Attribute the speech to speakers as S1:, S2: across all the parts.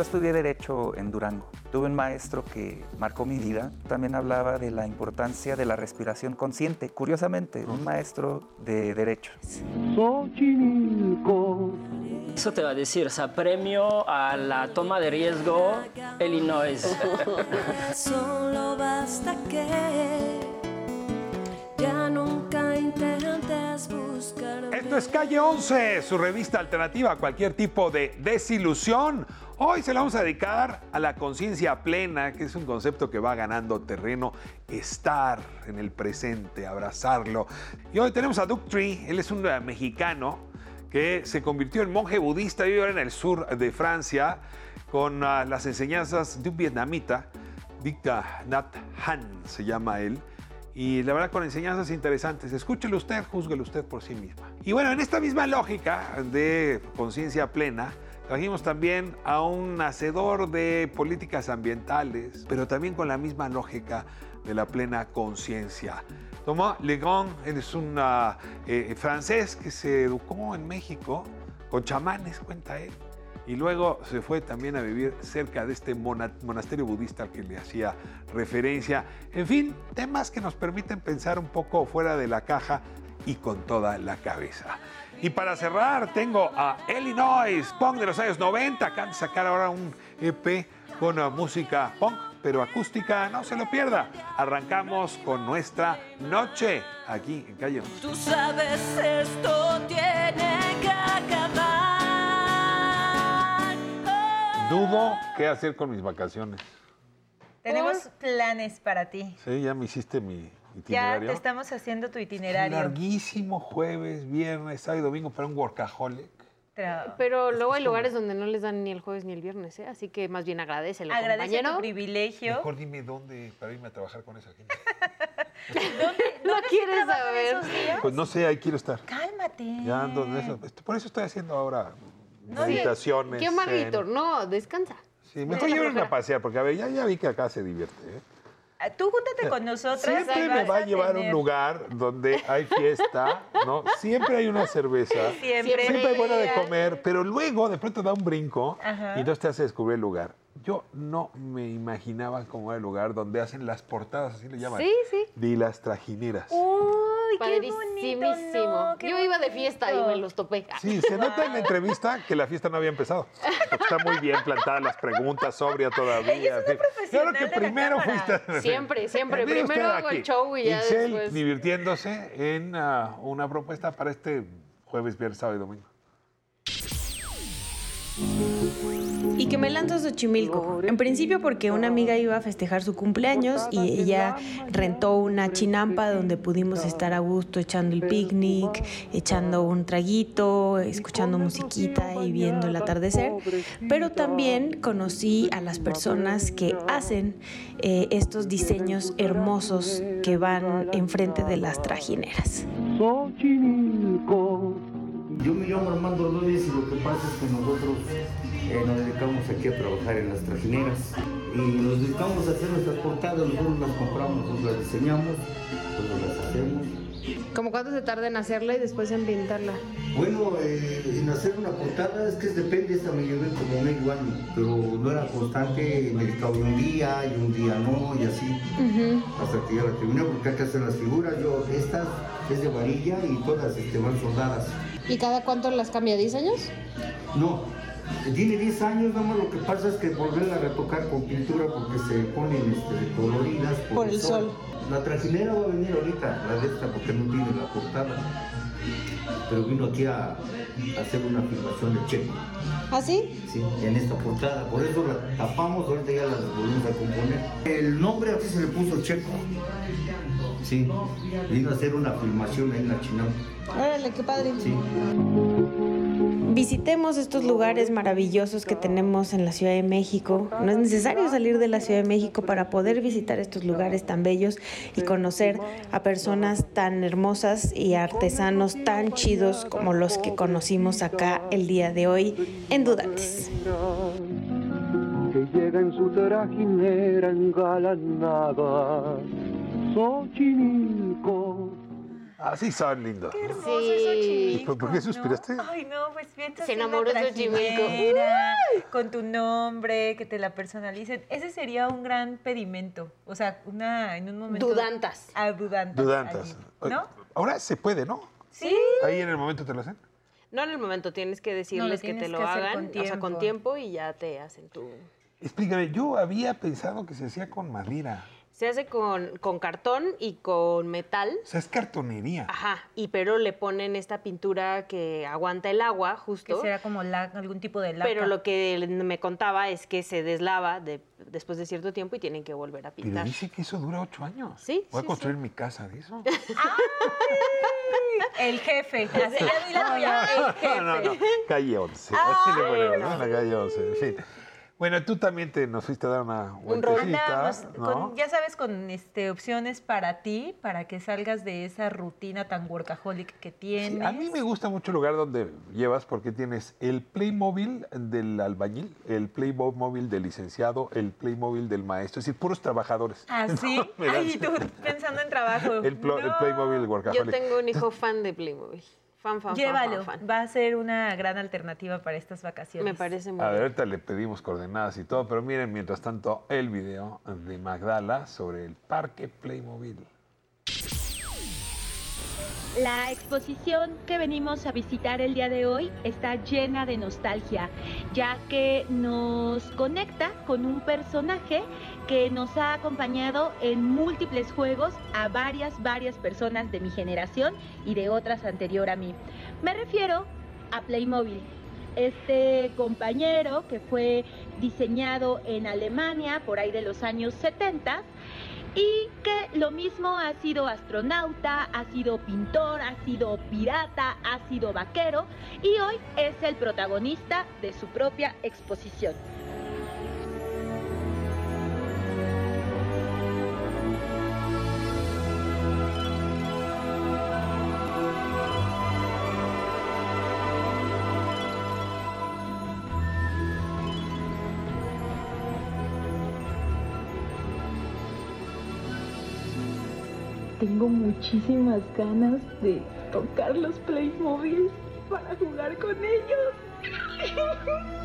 S1: Yo estudié Derecho en Durango. Tuve un maestro que marcó mi vida. También hablaba de la importancia de la respiración consciente. Curiosamente, un maestro de Derecho.
S2: Eso te va a decir, o sea, premio a la toma de riesgo Illinois.
S3: Solo basta que ya nunca intentes buscarme.
S4: Esto es Calle 11, su revista alternativa a cualquier tipo de desilusión. Hoy se la vamos a dedicar a la conciencia plena, que es un concepto que va ganando terreno, estar en el presente, abrazarlo. Y hoy tenemos a Duke Tree, él es un eh, mexicano que se convirtió en monje budista y ahora en el sur de Francia con ah, las enseñanzas de un vietnamita, Dicta Nat Han se llama él. Y la verdad con enseñanzas interesantes. Escúchelo usted, júzguelo usted por sí misma. Y bueno, en esta misma lógica de conciencia plena, trajimos también a un hacedor de políticas ambientales, pero también con la misma lógica de la plena conciencia. Thomas Legrand, es un ah, eh, francés que se educó en México con chamanes, cuenta él. Y luego se fue también a vivir cerca de este mona- monasterio budista al que le hacía referencia. En fin, temas que nos permiten pensar un poco fuera de la caja y con toda la cabeza. Y para cerrar, tengo a Illinois, punk de los años 90. Acaban de sacar ahora un EP con música punk, pero acústica. No se lo pierda. Arrancamos con nuestra noche aquí en Calle 11.
S3: Tú sabes, esto tiene que acabar.
S4: Dudo qué hacer con mis vacaciones.
S5: Tenemos planes para ti.
S4: Sí, ya me hiciste mi
S5: Ya te estamos haciendo tu itinerario.
S4: Larguísimo jueves, viernes, sábado y domingo para un workaholic.
S6: Pero luego hay lugares donde no les dan ni el jueves ni el viernes, ¿eh? Así que más bien agradecelo,
S5: Agradece
S6: compañero.
S5: tu privilegio.
S4: Mejor dime dónde para irme a trabajar con esa gente.
S5: ¿Dónde,
S6: No
S5: dónde
S6: quieres saber.
S5: esos días?
S4: Pues no sé, ahí quiero estar.
S5: Cálmate.
S4: Ya ando en eso. Por eso estoy haciendo ahora
S5: No,
S4: meditaciones.
S6: Qué
S4: zen.
S6: no, descansa.
S4: Sí, mejor llévenme a pasear, porque a ver, ya, ya vi que acá se divierte. ¿eh?
S5: Ah, Tú júntate con nosotras.
S4: Siempre me va a llevar a un lugar donde hay fiesta, ¿no? Siempre hay una cerveza.
S5: Siempre.
S4: Siempre hay buena de comer, pero luego de pronto da un brinco
S5: Ajá.
S4: y entonces te hace descubrir el lugar. Yo no me imaginaba cómo era el lugar donde hacen las portadas, así le llaman.
S6: Sí, sí.
S4: De las trajineras.
S5: Uy, qué bonito. No, qué
S6: Yo iba de fiesta y me los topé.
S4: Sí, se nota en la entrevista que la fiesta no había empezado. Está muy bien plantadas las preguntas, sobria todavía.
S5: Ella es una profesional
S4: Claro que
S5: de
S4: primero fuiste.
S6: Siempre, siempre. Primero hago
S4: aquí,
S6: el show y ya
S4: Itzel
S6: después.
S4: divirtiéndose en ah, una propuesta para este jueves, viernes, sábado y domingo.
S7: Y que me lanzo a Xochimilco. En principio porque una amiga iba a festejar su cumpleaños y ella rentó una chinampa donde pudimos estar a gusto echando el picnic, echando un traguito, escuchando musiquita y viendo el atardecer. Pero también conocí a las personas que hacen eh, estos diseños hermosos que van enfrente de las trajineras.
S8: Yo me llamo Armando Rodríguez y lo que pasa es que nosotros eh, nos dedicamos aquí a trabajar en las trajineras y nos dedicamos a hacer nuestras portadas, nosotros las compramos, nosotros las diseñamos, nosotros las hacemos.
S6: ¿Cómo cuánto se tarda en hacerla y después en pintarla?
S8: Bueno, eh, en hacer una portada es que depende, esta me llevé como medio año, pero no era constante, me dedicaba un día y un día no y así, hasta que ya la terminé, porque hay que hacer las figuras, yo, estas es de varilla y todas este, van soldadas.
S6: ¿Y cada cuánto las cambia? ¿10 años?
S8: No, tiene 10 años, nada más lo que pasa es que volverla a retocar con pintura porque se ponen este, coloridas
S7: Por el sol.
S8: La trajinera va a venir ahorita, la de esta, porque no tiene la portada. Pero vino aquí a, a hacer una filmación de Checo,
S7: ¿Ah, sí?
S8: ¿sí? en esta portada. Por eso la tapamos, ahorita ya la volvimos a componer. El nombre aquí se le puso Checo. Sí, vino a hacer una filmación ahí en la Chinampa.
S7: Órale, qué padre.
S8: Sí.
S7: Visitemos estos lugares maravillosos que tenemos en la Ciudad de México. No es necesario salir de la Ciudad de México para poder visitar estos lugares tan bellos y conocer a personas tan hermosas y artesanos tan chidos como los que conocimos acá el día de hoy en Dudantes.
S9: que llega en su trajinera engalanada, Xochimilco.
S4: Así son lindos.
S5: Qué hermoso
S6: Sí.
S5: es
S4: ¿Y
S5: Xochimilco,
S4: por- qué
S5: ¿no?
S4: suspiraste?
S5: Ay, no, pues piensas
S6: Se enamoró de Xochimilco.
S5: Con tu nombre, que te la personalicen. Ese sería un gran pedimento. O sea, una, en un momento...
S6: Dudantas.
S5: Ah, dudantas.
S4: Dudantas.
S5: allí, ¿No?
S4: Ahora se puede, ¿no?
S5: Sí.
S4: Ahí en el momento te lo hacen.
S6: No en el momento, tienes que decirles que
S5: tienes
S6: te lo
S5: que
S6: hagan,
S5: con
S6: o sea, con
S5: tiempo.
S6: tiempo y ya te hacen tu...
S4: Explícame, yo había pensado que se hacía con madera.
S6: Se hace con, con cartón y con metal.
S4: O sea, es cartonería.
S6: Ajá, y pero le ponen esta pintura que aguanta el agua,
S5: Que
S6: justo.
S5: será como la- algún tipo de laca.
S6: Pero lo que me contaba es que se deslava de- después de cierto tiempo y tienen que volver a
S4: Pero
S6: pintar.
S4: dice que eso dura ocho años.
S6: Sí,
S4: Voy a
S6: sí,
S4: construir mi casa de eso.
S5: El jefe. Así ya vi la tuya. El jefe.
S4: No, no, no. Calle 11. Así le ponemos, ¿no? La calle 11. En fin. Bueno, tú también te nos fuiste a dar una vueltecita,
S5: Andábamos
S4: ¿no?
S5: con- ya sabes, con este, opciones para ti, para que salgas de esa rutina tan workaholic que
S4: Sí,
S5: tienes.
S4: a mí me gusta mucho el lugar donde llevas porque tienes el Playmobil del albañil, el Playmobil del licenciado, el Playmobil del maestro, es decir, puros trabajadores.
S5: ¿Ah, sí?
S4: No,
S5: Ay, tú pensando en trabajo.
S4: el,
S5: No.
S4: Playmobil
S6: Yo
S4: workaholic.
S6: tengo un hijo fan de Playmobil. Fan, fan, fan,
S5: Llévalo.
S6: fan, fan.
S5: Va a ser una gran alternativa para estas vacaciones.
S6: Me parece muy
S4: A ver,
S6: bien.
S4: ahorita le pedimos coordenadas y todo, pero miren mientras tanto el video de Magdala sobre el parque Playmobil.
S10: La exposición que venimos a visitar el día de hoy está llena de nostalgia, ya que nos conecta con un personaje que nos ha acompañado en múltiples juegos a varias, varias personas de mi generación y de otras anterior a mí. Me refiero a Playmobil. Este compañero que fue diseñado en Alemania por ahí de los años 70 y que lo mismo ha sido astronauta, ha sido pintor, ha sido pirata, ha sido vaquero y hoy es el protagonista de su propia exposición. Muchísimas ganas de tocar los Playmobil para jugar con ellos.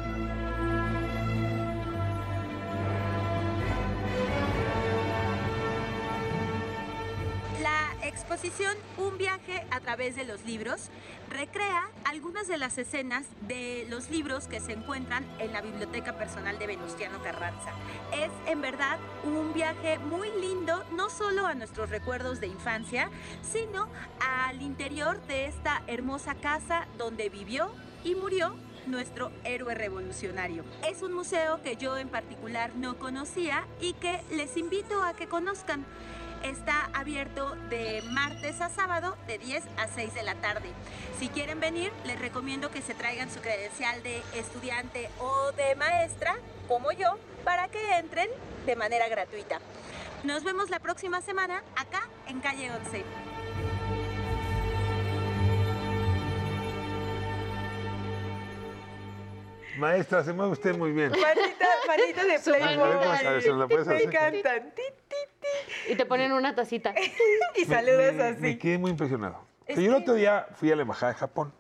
S11: exposición Un viaje a través de los libros recrea algunas de las escenas de los libros que se encuentran en la biblioteca personal de Venustiano Carranza. Es en verdad un viaje muy lindo, no solo a nuestros recuerdos de infancia, sino al interior de esta hermosa casa donde vivió y murió nuestro héroe revolucionario. Es un museo que yo en particular no conocía y que les invito a que conozcan. Está abierto de martes a sábado de 10 a 6 de la tarde. Si quieren venir, les recomiendo que se traigan su credencial de estudiante o de maestra, como yo, para que entren de manera gratuita. Nos vemos la próxima semana acá en Calle 11.
S4: Maestra, se mueve usted muy bien.
S5: Manita, manita de
S4: puedes
S5: Me encantan.
S6: Y te ponen una tacita.
S5: Y saludas
S4: me,
S5: así.
S4: Me quedé muy impresionado. O sea,
S5: Es
S4: yo el
S5: que-
S4: otro día fui a la Embajada de Japón.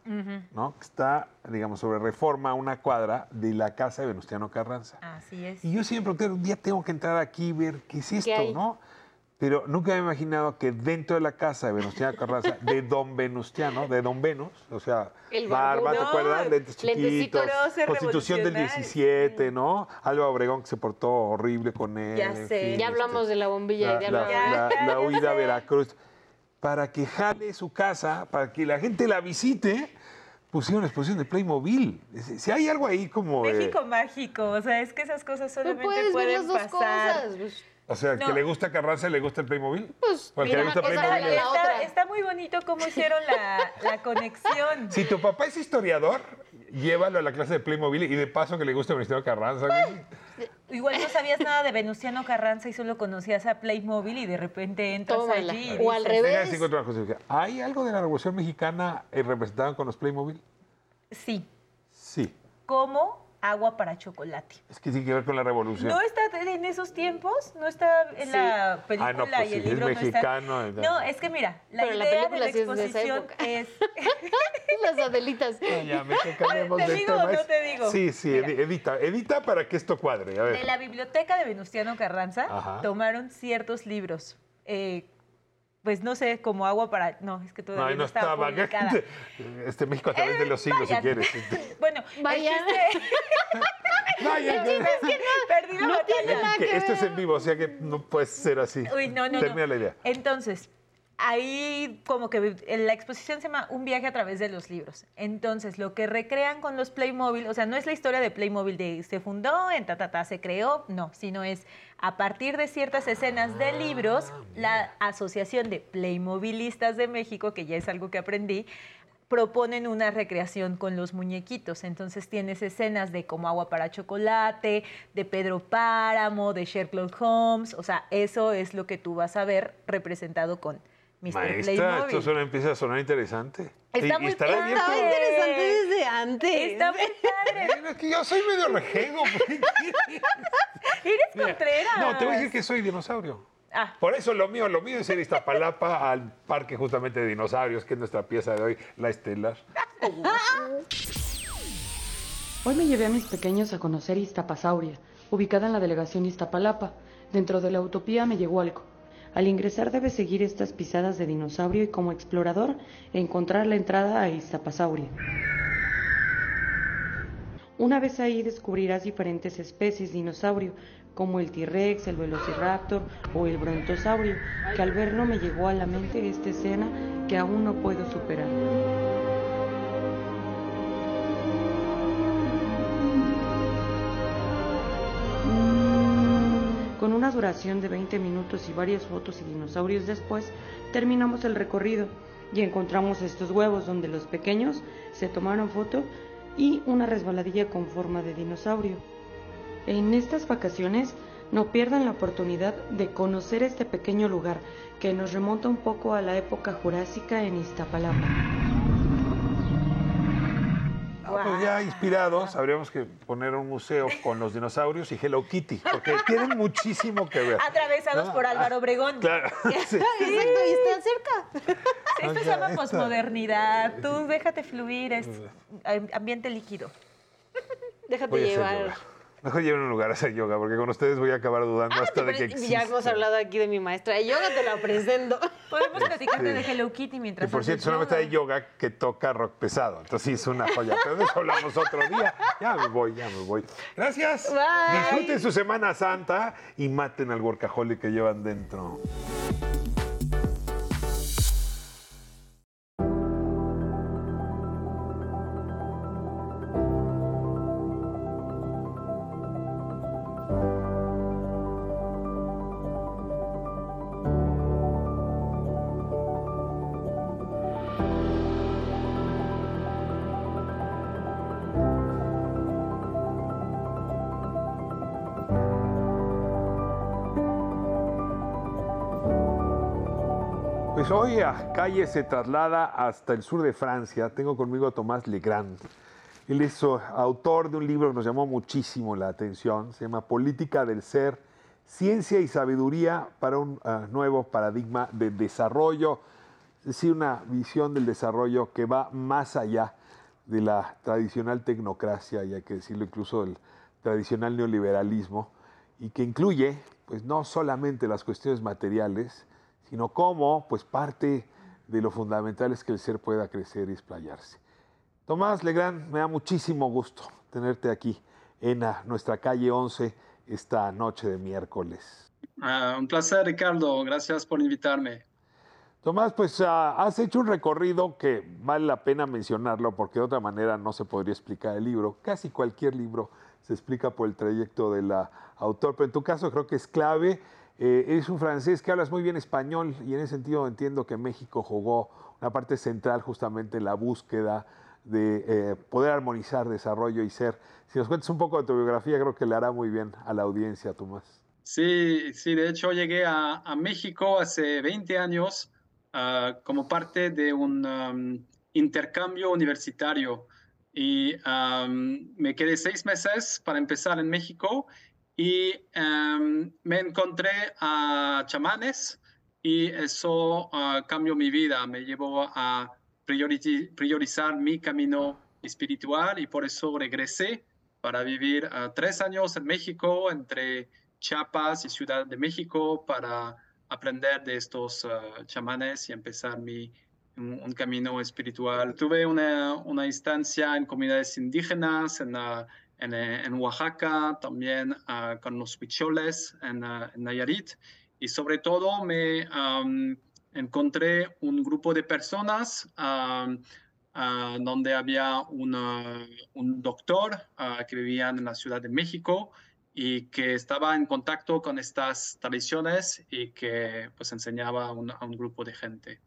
S4: ¿no? Que está, digamos, sobre reforma una cuadra de la casa de Venustiano Carranza.
S5: Así es.
S4: Y yo siempre, un día tengo que entrar aquí y ver qué es esto? ¿no? Pero nunca me he imaginado que dentro de la casa de Venustiano Carranza, de Don Venustiano, de Don Venus, o sea,
S6: El
S4: barba, ¿te acuerdas? Lentes chiquitos, Constitución del
S5: revolucionario,
S4: 17, ¿no? Álvaro Obregón que se portó horrible con él.
S5: Ya
S4: en
S5: sé.
S4: fin,
S6: Ya
S4: este,
S6: hablamos de la bombilla
S4: la,
S6: y de
S4: la-
S5: Ya,
S4: la
S5: ya
S4: huida a. Veracruz. Para que jale su casa, para que la gente la visite, pusieron una exposición de Playmobil. Si hay algo ahí como...
S5: México mágico, o sea, es que esas cosas solamente
S6: puedes ver
S5: pueden
S6: las dos
S5: pasar.
S6: cosas. pues.
S4: O sea, que
S5: No.
S4: le gusta a Carranza y le gusta el Playmobil.
S6: Pues,
S4: O que le gusta Playmobil.
S6: la
S5: Está, muy bonito cómo hicieron la, la conexión.
S4: Si tu papá es historiador, llévalo a la clase de Playmobil y de paso que le guste Venustiano Carranza. güey.
S5: Igual no sabías nada de Venustiano Carranza y solo conocías a Playmobil y de repente entras
S6: Tómala.
S5: allí. y
S6: O al revés.
S4: ¿Hay algo de la Revolución Mexicana eh, representado con los Playmobil?
S5: Sí,
S4: Sí.
S5: como agua para chocolate.
S4: Es que tiene que ver con la revolución.
S5: No está en esos tiempos, no está en la película
S4: Ah, no, pues
S5: y
S4: sí,
S5: el
S4: es
S5: libro
S4: mexicano,
S5: no está. es que mira, la
S6: Pero la
S5: idea
S6: película
S5: de
S6: sí
S5: la
S6: es de esa
S5: exposición
S6: época.
S5: es
S6: Las Adelitas.
S4: No, ya, me
S5: ¿Te
S4: de
S5: digo o no
S4: Es-
S5: te digo?
S4: Sí, sí,
S5: Mira.
S4: edi- edita, edita para que esto cuadre. A ver.
S5: de la biblioteca de Venustiano Carranza
S4: Ajá.
S5: tomaron ciertos libros. eh, pues no sé, como agua para. No, es que
S4: No,
S5: todavía
S4: ahí
S5: no,
S4: no
S5: estaba.
S4: estaba.
S5: publicada.
S4: Este México a través de los siglos, si quieres.
S5: Bueno,
S6: Vaya.
S5: el chiste-
S4: Vaya, que-
S5: es que perdí la
S6: No
S5: batalla.
S6: tiene nada
S4: que esto es en vivo, o sea que no puede ser así.
S5: Uy, no, no,
S4: Termina
S5: no.
S4: la idea.
S5: Entonces, ahí como que la exposición se llama Un viaje a través de los libros. Entonces, lo que recrean con los Playmobil, o sea, no es la historia de Playmobil de se fundó, en ta, ta, ta, se creó, no, sino es a partir de ciertas escenas de libros, la Asociación de Playmobilistas de México, que ya es algo que aprendí, proponen una recreación con los muñequitos. Entonces tienes escenas de como agua para chocolate, de Pedro Páramo, de Sherlock Holmes. O sea, eso es lo que tú vas a ver representado con Mr.
S4: Maestra,
S5: Playmobil.
S4: esto suena, empieza a sonar interesante.
S5: Está
S4: Y-
S5: muy
S4: estará
S6: interesante desde antes.
S5: Está muy padre.
S4: Es que yo soy medio rejego. porque-
S5: Eres
S4: Mira,
S5: Contreras.
S4: No, te voy a decir que soy dinosaurio.
S5: Ah,
S4: Por eso lo mío, lo mío es ir a Iztapalapa al parque justamente de dinosaurios, que es nuestra pieza de hoy, la estelar.
S12: Hoy me llevé a mis pequeños a conocer Iztapasauria, ubicada en la delegación Iztapalapa. Dentro de la utopía me llegó algo. Al ingresar debes seguir estas pisadas de dinosaurio y como explorador encontrar la entrada a Iztapasauria. Una vez ahí descubrirás diferentes especies dinosaurio, como el T-Rex, el Velociraptor o el Brontosaurio, que al verlo me llegó a la mente esta escena que aún no puedo superar. Con una duración de 20 minutos y varias fotos y dinosaurios después, terminamos el recorrido y encontramos estos huevos donde los pequeños se tomaron foto y una resbaladilla con forma de dinosaurio. En estas vacaciones no pierdan la oportunidad de conocer este pequeño lugar que nos remonta un poco a la época jurásica en Iztapalapa.
S4: Ah, pues ya inspirados, habríamos que poner un museo con los dinosaurios y Hello Kitty, porque tienen muchísimo que ver.
S5: atravesados
S4: Ah,
S5: por Álvaro Obregón.
S4: Claro. sí.
S6: Exacto, y está cerca.
S5: Esto
S4: O
S5: se llama
S4: esta-
S5: posmodernidad. Tú déjate fluir, es am- ambiente líquido.
S6: Déjate
S4: Voy a hacer
S6: llevar.
S4: Mejor lleven un lugar a hacer yoga, porque con ustedes voy a acabar dudando hasta de que existe.
S6: ya hemos hablado aquí de mi maestra de yoga, te la presento.
S5: Podemos platicarte
S4: Sí.
S5: de Hello Kitty mientras
S4: por
S5: haces
S4: cierto, solamente
S5: yoga.
S4: hay yoga que toca rock pesado. Entonces sí es una joya. Pero de eso hablamos otro día. Ya me voy, ya me voy. Gracias.
S6: Bye.
S4: Disfruten su Semana Santa y maten al workaholic que llevan dentro. Pues hoy a calle se traslada hasta el sur de Francia. Tengo conmigo a Tomás Legrand. Él es oh, autor de un libro que nos llamó muchísimo la atención. Se llama Política del Ser, Ciencia y Sabiduría para un ah, nuevo paradigma de desarrollo. Es decir, una visión del desarrollo que va más allá de la tradicional tecnocracia y hay que decirlo incluso del tradicional neoliberalismo y que incluye pues no solamente las cuestiones materiales, sino cómo pues parte de lo fundamental es que el ser pueda crecer y explayarse. Tomás Legrand, me da muchísimo gusto tenerte aquí en nuestra calle 11 esta noche de miércoles.
S13: Ah, un placer, Ricardo. Gracias por invitarme.
S4: Tomás, pues ah, has hecho un recorrido que vale la pena mencionarlo porque de otra manera no se podría explicar el libro. Casi cualquier libro se explica por el trayecto del autor, pero en tu caso creo que es clave. Eh, eres un francés que hablas muy bien español y en ese sentido entiendo que México jugó una parte central justamente en la búsqueda de eh, poder armonizar desarrollo y ser. Si nos cuentas un poco de tu biografía, creo que le hará muy bien a la audiencia, Tomás.
S13: Sí, sí, de hecho llegué a, a México hace 20 años ah, como parte de un um, intercambio universitario y me quedé seis meses para empezar en México y me encontré a chamanes y eso ah, cambió mi vida, me llevó a priorizar mi camino espiritual y por eso regresé para vivir uh, tres años en México, entre Chiapas y Ciudad de México, para aprender de estos uh, chamanes y empezar mi, un, un, camino espiritual. Tuve una, una instancia en comunidades indígenas, en, uh, en, en, Oaxaca, también uh, con los huicholes en, uh, en, Nayarit. Y sobre todo me um, encontré un grupo de personas um, uh, donde había una, un doctor que vivía en la Ciudad de México y que estaba en contacto con estas tradiciones y que pues enseñaba a un, a un grupo de gente.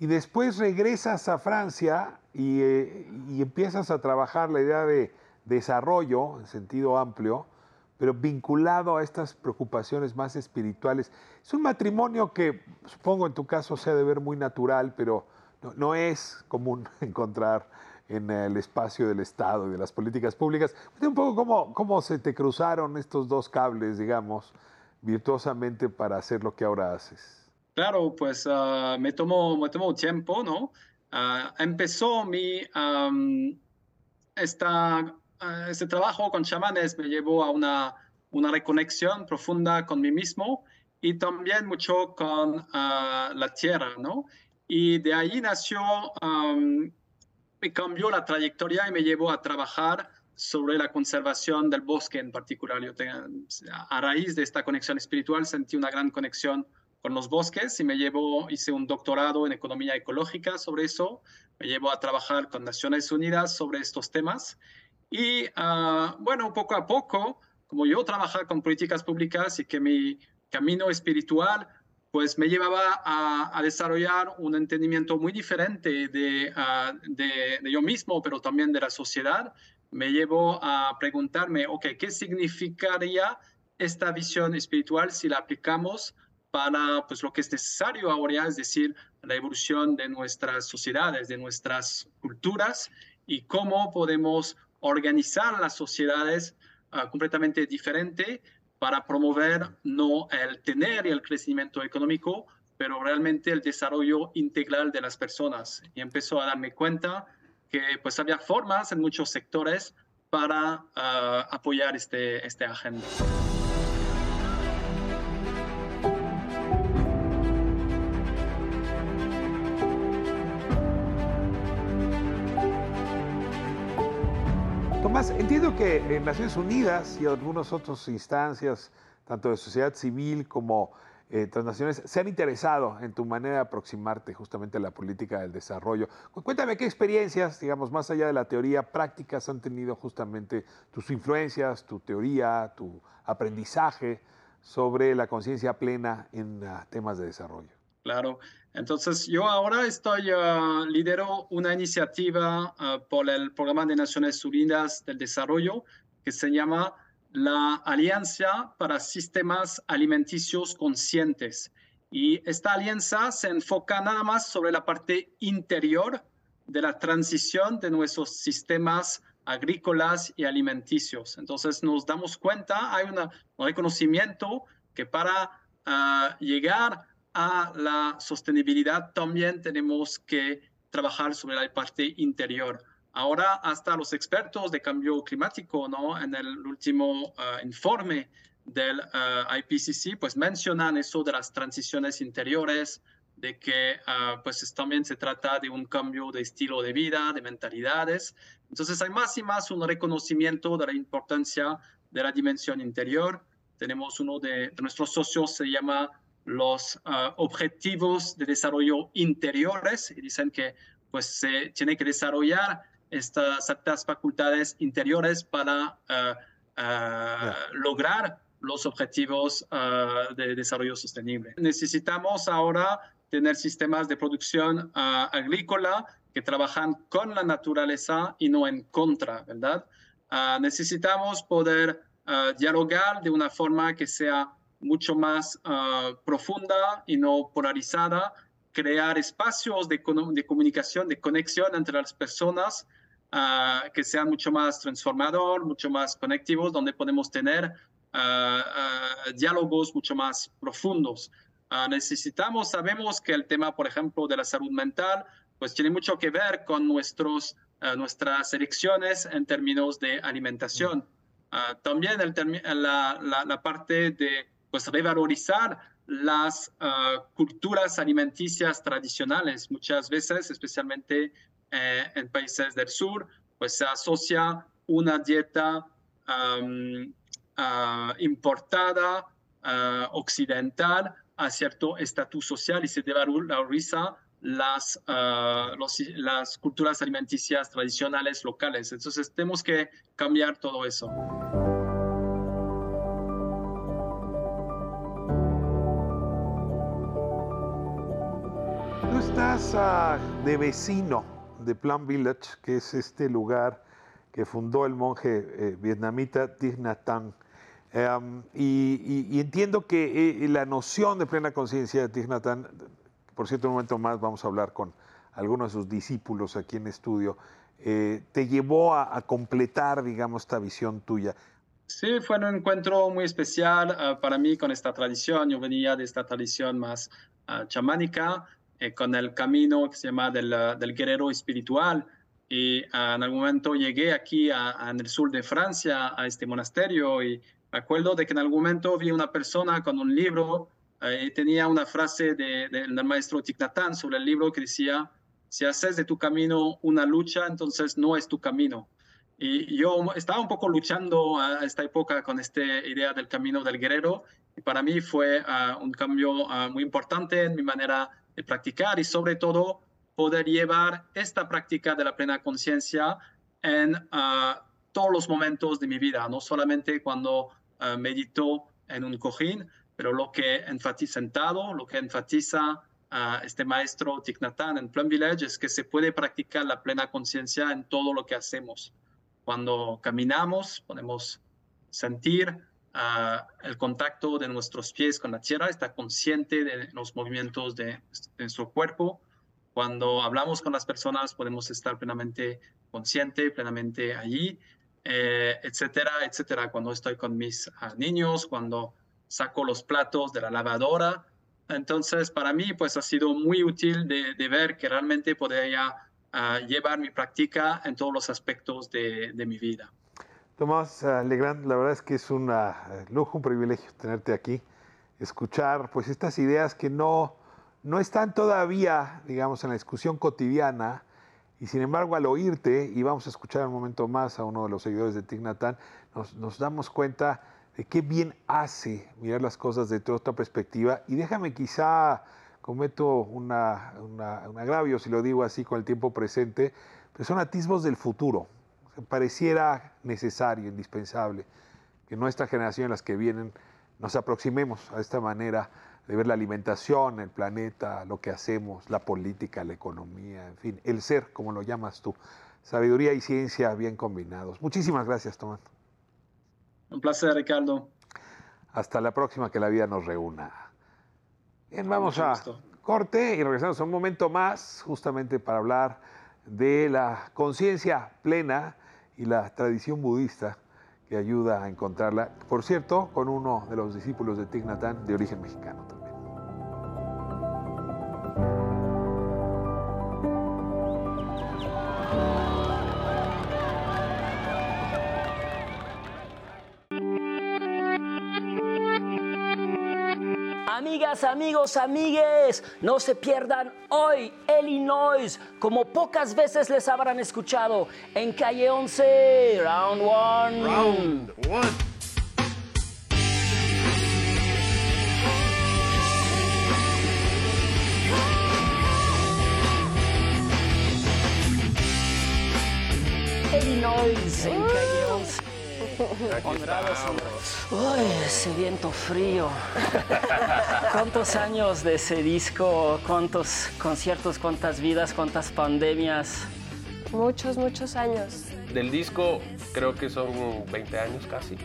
S4: Y después regresas a Francia y, eh, y, empiezas a trabajar la idea de desarrollo en sentido amplio, pero vinculado a estas preocupaciones más espirituales. Es un matrimonio que supongo en tu caso se ha de ver muy natural, pero no, es común encontrar en el espacio del Estado y de las políticas públicas. Un poco cómo, cómo se te cruzaron estos dos cables, digamos, virtuosamente para hacer lo que ahora haces.
S13: Claro, pues uh, me, tomó, me tomó tiempo, ¿no? Uh, empezó mi, esta, uh, este trabajo con chamanes me llevó a una, una reconexión profunda con mí mismo y también mucho con la tierra, ¿no? Y de ahí nació um, me cambió la trayectoria y me llevó a trabajar sobre la conservación del bosque en particular. Yo a raíz de esta conexión espiritual sentí una gran conexión con los bosques y me llevó, hice un doctorado en economía ecológica sobre eso, me llevó a trabajar con Naciones Unidas sobre estos temas y uh, bueno, poco a poco, como yo trabajaba con políticas públicas y que mi camino espiritual pues me llevaba a, a, desarrollar un entendimiento muy diferente de, uh, de, de, yo mismo, pero también de la sociedad. Me llevó a preguntarme, ok, ¿qué significaría esta visión espiritual si la aplicamos para pues, lo que es necesario ahora, es decir, la evolución de nuestras sociedades, de nuestras culturas y cómo podemos organizar las sociedades uh, completamente diferente para promover no el tener y el crecimiento económico, pero realmente el desarrollo integral de las personas. Y empezó a darme cuenta que pues había formas en muchos sectores para uh, apoyar este, este agenda.
S4: Entiendo que en Naciones Unidas y algunas otras instancias, tanto de sociedad civil como eh, transnacionales, se han interesado en tu manera de aproximarte justamente a la política del desarrollo. Cuéntame qué experiencias, digamos, más allá de la teoría, prácticas han tenido justamente tus influencias, tu teoría, tu aprendizaje sobre la conciencia plena en uh, temas de desarrollo.
S13: Claro, entonces, yo ahora estoy, uh, lidero una iniciativa uh, por el Programa de Naciones Unidas del Desarrollo que se llama la Alianza para Sistemas Alimenticios Conscientes. Y esta alianza se enfoca nada más sobre la parte interior de la transición de nuestros sistemas agrícolas y alimenticios. Entonces nos damos cuenta, hay un reconocimiento que para uh, llegar a la sostenibilidad también tenemos que trabajar sobre la parte interior. Ahora hasta los expertos de cambio climático, ¿no? En el último uh, informe del uh, IPCC, pues mencionan eso de las transiciones interiores, de que uh, pues también se trata de un cambio de estilo de vida, de mentalidades. Entonces hay más y más un reconocimiento de la importancia de la dimensión interior. Tenemos uno de nuestros socios, se llama los uh, objetivos de desarrollo interiores y dicen que pues se tiene que desarrollar estas estas facultades interiores para uh, uh, lograr los objetivos de desarrollo sostenible. Necesitamos ahora tener sistemas de producción agrícola que trabajan con la naturaleza y no en contra, ¿verdad? necesitamos poder dialogar de una forma que sea mucho más uh, profunda y no polarizada, crear espacios de, de, comunicación, de conexión entre las personas ah, que sean mucho más transformador, mucho más conectivos, donde podemos tener ah, diálogos mucho más profundos. Necesitamos, sabemos que el tema, por ejemplo, de la salud mental, pues tiene mucho que ver con nuestros, nuestras elecciones en términos de alimentación. Ah, también el la, la- la parte de pues, revalorizar las ah, culturas alimenticias tradicionales. Muchas veces, especialmente eh, en países del sur, pues se asocia una dieta am, ah, importada, ah, occidental, a cierto estatus social y se devaloriza las, los- las culturas alimenticias tradicionales locales. Entonces tenemos que cambiar todo eso.
S4: De vecino de Plum Village, que es este lugar que fundó el monje eh, vietnamita Thich Nhat Hanh. Em, y, entiendo que eh, la noción de plena conciencia de Thich Nhat Hanh, por cierto, un momento más vamos a hablar con algunos de sus discípulos aquí en estudio, eh, te llevó a, completar, digamos, esta visión tuya.
S13: Sí, fue un encuentro muy especial para mí con esta tradición. Yo venía de esta tradición más ah, chamánica, eh, con el camino que se llama del, del guerrero espiritual. Y ah, en algún momento llegué aquí a- a- en el sur de Francia, a este monasterio, y me acuerdo de que en algún momento vi una persona con un libro eh, y tenía una frase de- de- del maestro Thich Nhat Hanh sobre el libro que decía, si haces de tu camino una lucha, entonces no es tu camino. Y yo estaba un poco luchando a esta época con esta idea del camino del guerrero. Y para mí fue ah, un cambio ah, muy importante en mi manera practicar y sobre todo poder llevar esta práctica de la plena conciencia en ah, todos los momentos de mi vida, no solamente cuando ah, medito en un cojín, pero lo que enfatiza sentado, lo que enfatiza ah, este maestro Thich en Plum Village es que se puede practicar la plena conciencia en todo lo que hacemos. Cuando caminamos, podemos sentir el contacto de nuestros pies con la tierra, estar consciente de los movimientos de, de nuestro cuerpo. Cuando hablamos con las personas, podemos estar plenamente consciente, plenamente allí, eh, etcétera, etcétera. Cuando estoy con mis ah, niños, cuando saco los platos de la lavadora. Entonces, para mí, pues ha sido muy útil de, ver que realmente podría ah, llevar mi práctica en todos los aspectos de mi vida.
S4: Tomás eh, Legrand, la verdad es que es un ah, lujo, un privilegio tenerte aquí, escuchar pues estas ideas que no, no están todavía, digamos, en la discusión cotidiana, y sin embargo al oírte, y vamos a escuchar un momento más a uno de los seguidores de nos, nos damos cuenta de qué bien hace mirar las cosas desde otra perspectiva, y déjame quizá, cometo una- una- un agravio si lo digo así con el tiempo presente, pero son atisbos del futuro pareciera necesario, indispensable, que nuestra generación y las que vienen nos aproximemos a esta manera de ver la alimentación, el planeta, lo que hacemos, la política, la economía, en fin, el ser, como lo llamas tú. Sabiduría y ciencia bien combinados. Muchísimas gracias, Tomás.
S13: Un placer, Ricardo.
S4: Hasta la próxima, que la vida nos reúna. Bien, vamos a corte y regresamos a un momento más, justamente para hablar de la conciencia plena y la tradición budista que ayuda a encontrarla, por cierto, con uno de los discípulos de Thich Nhat Hanh de origen mexicano
S2: Amigas, amigos, amigues, no se pierdan hoy Illinois, como pocas veces les habrán escuchado, en calle 11, round one.
S14: Round one.
S2: Illinois, en calle 11. Honrados. Uy, ese viento frío. ¿Cuántos años de ese disco? ¿Cuántos conciertos? ¿Cuántas vidas? ¿Cuántas pandemias?
S15: Muchos, muchos años.
S16: Del disco creo que son 20 años casi.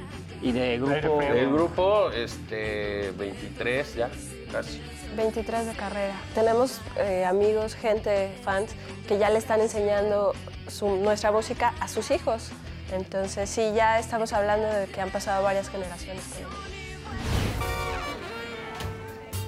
S2: ¿Y de grupo?
S16: Del grupo, este, 23 ya, casi.
S15: 23 de carrera. Tenemos eh, amigos, gente, fans, que ya le están enseñando su- nuestra música a sus hijos. Entonces sí, ya estamos hablando de que han pasado varias generaciones. con ellos.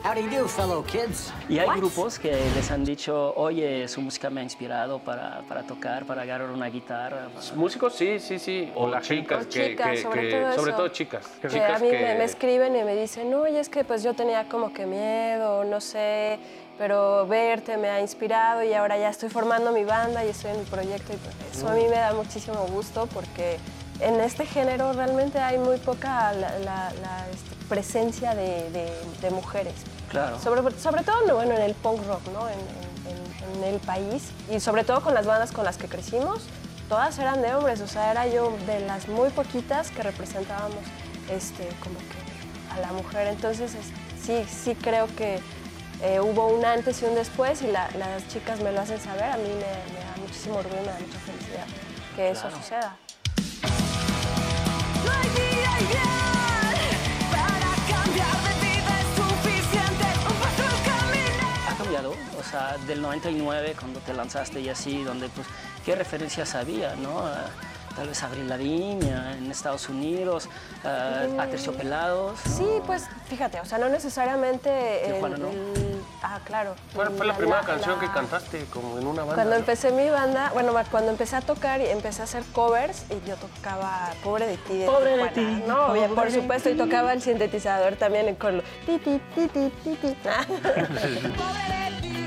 S14: How do you do, fellow kids?
S2: Y hay grupos que les han dicho, oye, su música me ha inspirado para, para tocar, para agarrar una guitarra. para-".
S16: Músicos, sí, sí, sí. O las chicas,
S15: O
S16: que,
S15: chicas,
S16: que-
S15: sobre
S16: que-
S15: todo
S16: sobre
S15: eso.
S16: todo chicas.
S15: Que
S16: chicas
S15: a mí
S16: que-
S15: me, me escriben y me dicen, oye, es que pues yo tenía como que miedo, no sé, pero verte me ha inspirado y ahora ya estoy formando mi banda y estoy en mi proyecto y pues, eso a mí me da muchísimo gusto porque en este género realmente hay muy poca la, la- la, este, presencia de, de- de mujeres.
S2: Claro.
S15: Sobre, sobre todo no, bueno, en el punk rock, ¿no? En, en- en- en el país y sobre todo con las bandas con las que crecimos, todas eran de hombres, o sea, era yo de las muy poquitas que representábamos este, como que a la mujer. Entonces, es- sí, sí creo que eh, hubo un antes y un después y la- las chicas me lo hacen saber, a mí me, me da muchísimo orgullo, me da mucha felicidad que eso
S3: Claro.
S15: suceda.
S3: No hay día ideal para cambiar de vida es suficiente un paso al caminar.
S2: ¿Ha cambiado? O sea, del 99, cuando te lanzaste y así, donde, pues, ¿qué referencias había, no? Tal vez Avril Lavigne en Estados Unidos,
S15: Mm.
S2: Aterciopelados. ¿no?
S15: Sí, pues fíjate, o sea, no necesariamente... el-
S2: ¿no?
S15: el- ah, claro.
S16: ¿Cuál fue la primera
S15: la-
S16: canción que cantaste como en una banda?
S15: Cuando
S16: no?
S15: empecé mi banda, bueno, cuando empecé a tocar y empecé a hacer covers y yo tocaba Pobre de ti.
S2: Pobre de ti,
S15: No,
S2: pobre
S15: bien, por
S2: de
S15: supuesto, y
S2: ti.
S15: tocaba el sintetizador también con lo ti, ti, ti, ti, ti, ti.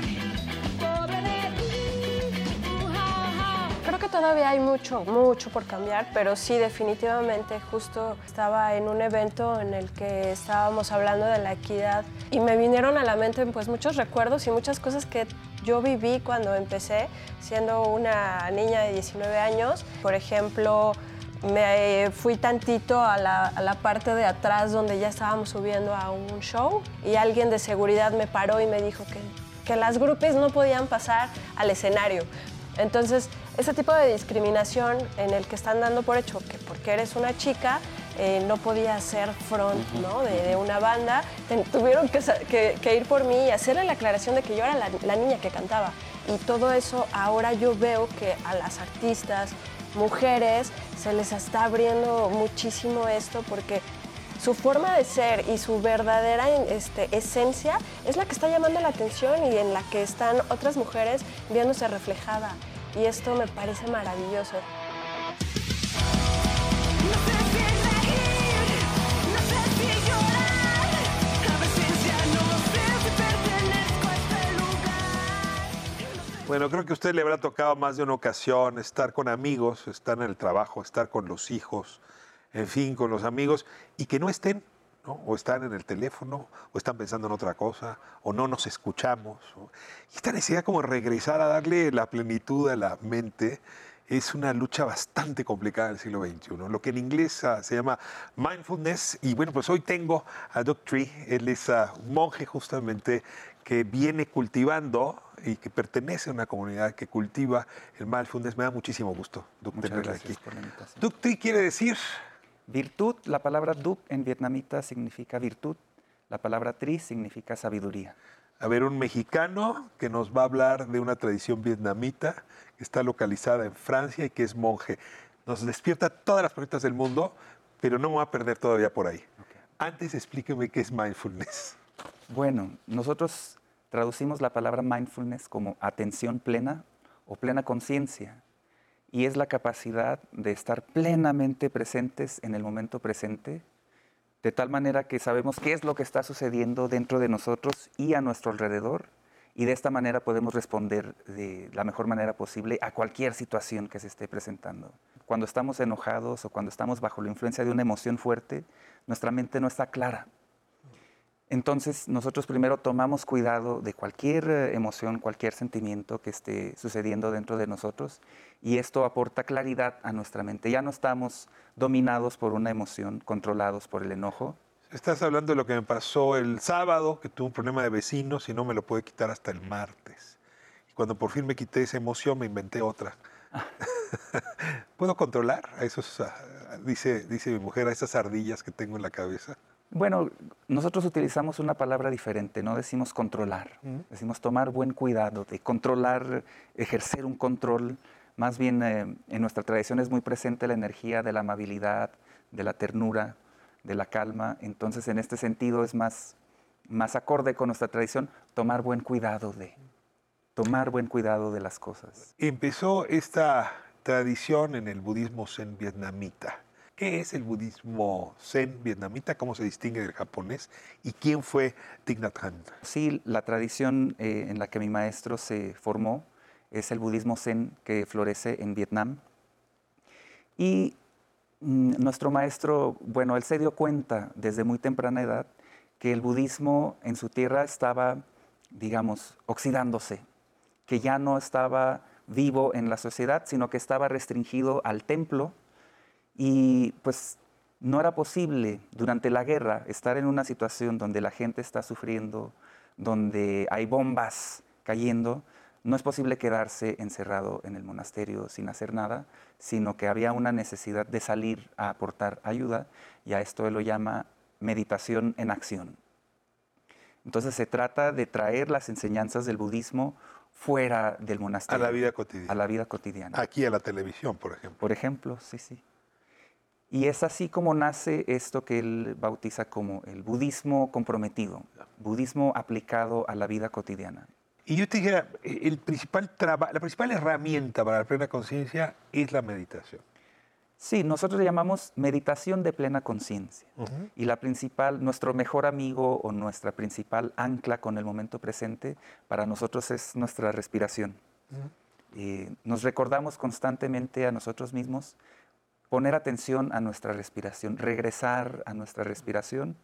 S15: Creo que todavía hay mucho, mucho por cambiar, pero sí, definitivamente, justo estaba en un evento en el que estábamos hablando de la equidad y me vinieron a la mente pues muchos recuerdos y muchas cosas que yo viví cuando empecé siendo una niña de 19 años. Por ejemplo, me fui tantito a la, a la parte de atrás donde ya estábamos subiendo a un show y alguien de seguridad me paró y me dijo que, que las grupos no podían pasar al escenario. Entonces, ese tipo de discriminación en el que están dando por hecho que porque eres una chica eh, no podía ser front ¿no? de, de una banda, ten- tuvieron que, sa- que- que ir por mí y hacerle la aclaración de que yo era la, la niña que cantaba. Y todo eso ahora yo veo que a las artistas, mujeres, se les está abriendo muchísimo esto porque su forma de ser y su verdadera este, esencia es la que está llamando la atención y en la que están otras mujeres viéndose reflejada. Y esto me parece maravilloso.
S4: Bueno, creo que a usted le habrá tocado más de una ocasión estar con amigos, estar en el trabajo, estar con los hijos, en fin, con los amigos, y que no estén, ¿no? O están en el teléfono, o están pensando en otra cosa, o no nos escuchamos. o- Y esta necesidad como regresar a darle la plenitud a la mente es una lucha bastante complicada del siglo XXI, lo que en inglés ah, se llama mindfulness. Y bueno, pues hoy tengo a Doug Tree, él es ah, un monje justamente que viene cultivando y que pertenece a una comunidad que cultiva el mindfulness. Me da muchísimo gusto,
S1: Muchas
S4: tenerla
S1: gracias
S4: aquí.
S1: por la invitación.
S4: Duc Tree quiere decir
S1: Virtud, la palabra duc en vietnamita significa virtud, la palabra tri significa sabiduría.
S4: A ver, un mexicano que nos va a hablar de una tradición vietnamita que está localizada en Francia y que es monje. Nos despierta todas las preguntas del mundo, pero no me voy a perder todavía por ahí. Antes explíqueme qué es mindfulness.
S1: Bueno, nosotros traducimos la palabra mindfulness como atención plena o plena conciencia. Y es la capacidad de estar plenamente presentes en el momento presente, de tal manera que sabemos qué es lo que está sucediendo dentro de nosotros y a nuestro alrededor. Y de esta manera podemos responder de la mejor manera posible a cualquier situación que se esté presentando. Cuando estamos enojados o cuando estamos bajo la influencia de una emoción fuerte, nuestra mente no está clara. Entonces nosotros primero tomamos cuidado de cualquier eh, emoción, cualquier sentimiento que esté sucediendo dentro de nosotros y esto aporta claridad a nuestra mente. Ya no estamos dominados por una emoción, controlados por el enojo.
S4: Estás hablando de lo que me pasó el sábado, que tuve un problema de vecinos y no me lo pude quitar hasta el martes. Y cuando por fin me quité esa emoción, me inventé otra. ¿Puedo controlar a esos, ah, dice, dice mi mujer, a esas ardillas que tengo en la cabeza?
S1: Bueno, nosotros utilizamos una palabra diferente, no decimos controlar, decimos tomar buen cuidado de controlar, ejercer un control Más bien eh, en nuestra tradición es muy presente la energía de la amabilidad, de la ternura, de la calma. Entonces, en este sentido es más, más acorde con nuestra tradición tomar buen cuidado de, tomar buen cuidado de las cosas.
S4: Empezó esta tradición en el budismo zen vietnamita. ¿Qué es el budismo zen vietnamita? ¿Cómo se distingue del japonés? ¿Y quién fue Thich Nhat Hanh?
S1: Sí, la tradición eh, en la que mi maestro se formó es el budismo zen que florece en Vietnam. Y mm, nuestro maestro, bueno, él se dio cuenta desde muy temprana edad que el budismo en su tierra estaba, digamos, oxidándose, que ya no estaba vivo en la sociedad, sino que estaba restringido al templo y pues no era posible durante la guerra estar en una situación donde la gente está sufriendo, donde hay bombas cayendo. No es posible quedarse encerrado en el monasterio sin hacer nada, sino que había una necesidad de salir a aportar ayuda y a esto él lo llama meditación en acción. Entonces se trata de traer las enseñanzas del budismo fuera del
S4: A
S1: monasterio.
S4: la vida cotidiana.
S1: A la vida cotidiana.
S4: Aquí a la televisión, por ejemplo.
S1: Por ejemplo, sí, sí. Y es así como nace esto que él bautiza como el budismo comprometido, budismo aplicado a la vida cotidiana.
S4: Y yo te dijera, eh, el principal la principal herramienta para la plena conciencia es la meditación.
S1: Sí, nosotros le llamamos meditación de plena conciencia. Y la principal, nuestro mejor amigo o nuestra principal ancla con el momento presente para nosotros es nuestra respiración. Eh, nos recordamos constantemente a nosotros mismos poner atención a nuestra respiración, regresar a nuestra respiración.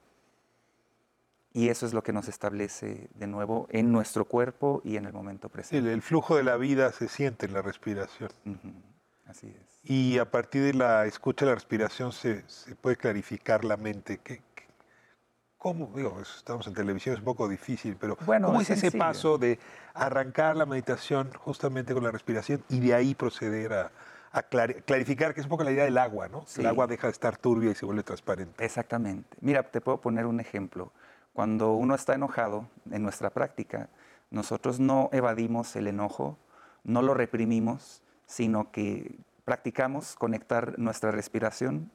S1: Y eso es lo que nos establece de nuevo en nuestro cuerpo y en el momento presente.
S4: El, el flujo de la vida se siente en la respiración.
S1: Así es.
S4: Y a partir de la escucha de la respiración se, se puede clarificar la mente. ¿Qué, qué- cómo? Digo, estamos en televisión, es un poco difícil, pero
S1: Bueno,
S4: ¿cómo
S1: es
S4: es ese paso de arrancar la meditación justamente con la respiración y de ahí proceder a, a clari- clarificar, que es un poco la idea del agua, ¿no?
S1: Sí.
S4: El agua deja de estar turbia y se vuelve transparente.
S1: Exactamente. Mira, te puedo poner un ejemplo. Cuando uno está enojado en nuestra práctica, nosotros no evadimos el enojo, no lo reprimimos, sino que practicamos conectar nuestra respiración.